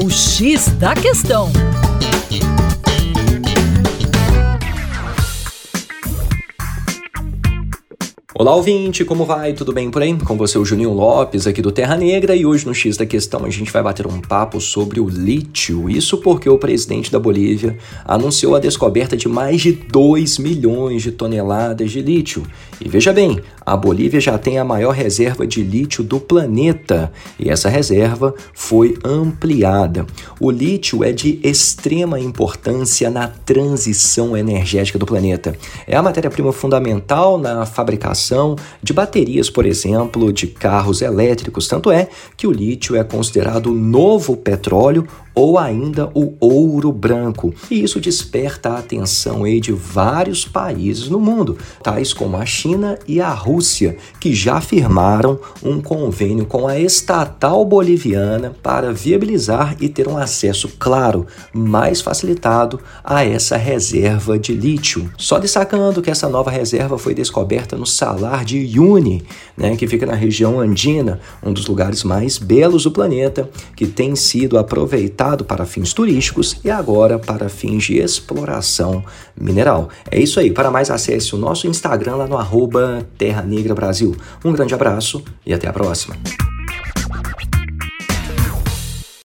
O X da Questão. Olá, ouvinte, como vai? Tudo bem por aí? Com você, o Juninho Lopes, aqui do Terra Negra, e hoje no X da Questão a gente vai bater um papo sobre o lítio. Isso porque o presidente da Bolívia anunciou a descoberta de mais de 2 milhões de toneladas de lítio. E veja bem, a Bolívia já tem a maior reserva de lítio do planeta e essa reserva foi ampliada. O lítio é de extrema importância na transição energética do planeta. É a matéria-prima fundamental na fabricação de baterias, por exemplo, de carros elétricos. Tanto é que o lítio é considerado o novo petróleo ou ainda o ouro branco. E isso desperta a atenção aí de vários países no mundo, tais como a China e a Rússia, que já firmaram um convênio com a estatal boliviana para viabilizar e ter um acesso claro, mais facilitado a essa reserva de lítio. Só destacando que essa nova reserva foi descoberta no salar de Uyuni, né, que fica na região andina, um dos lugares mais belos do planeta, que tem sido aproveitado para fins turísticos e agora para fins de exploração mineral. É isso aí. Para mais, acesse o nosso Instagram lá no arroba Terra Negra Brasil. Um grande abraço e até a próxima.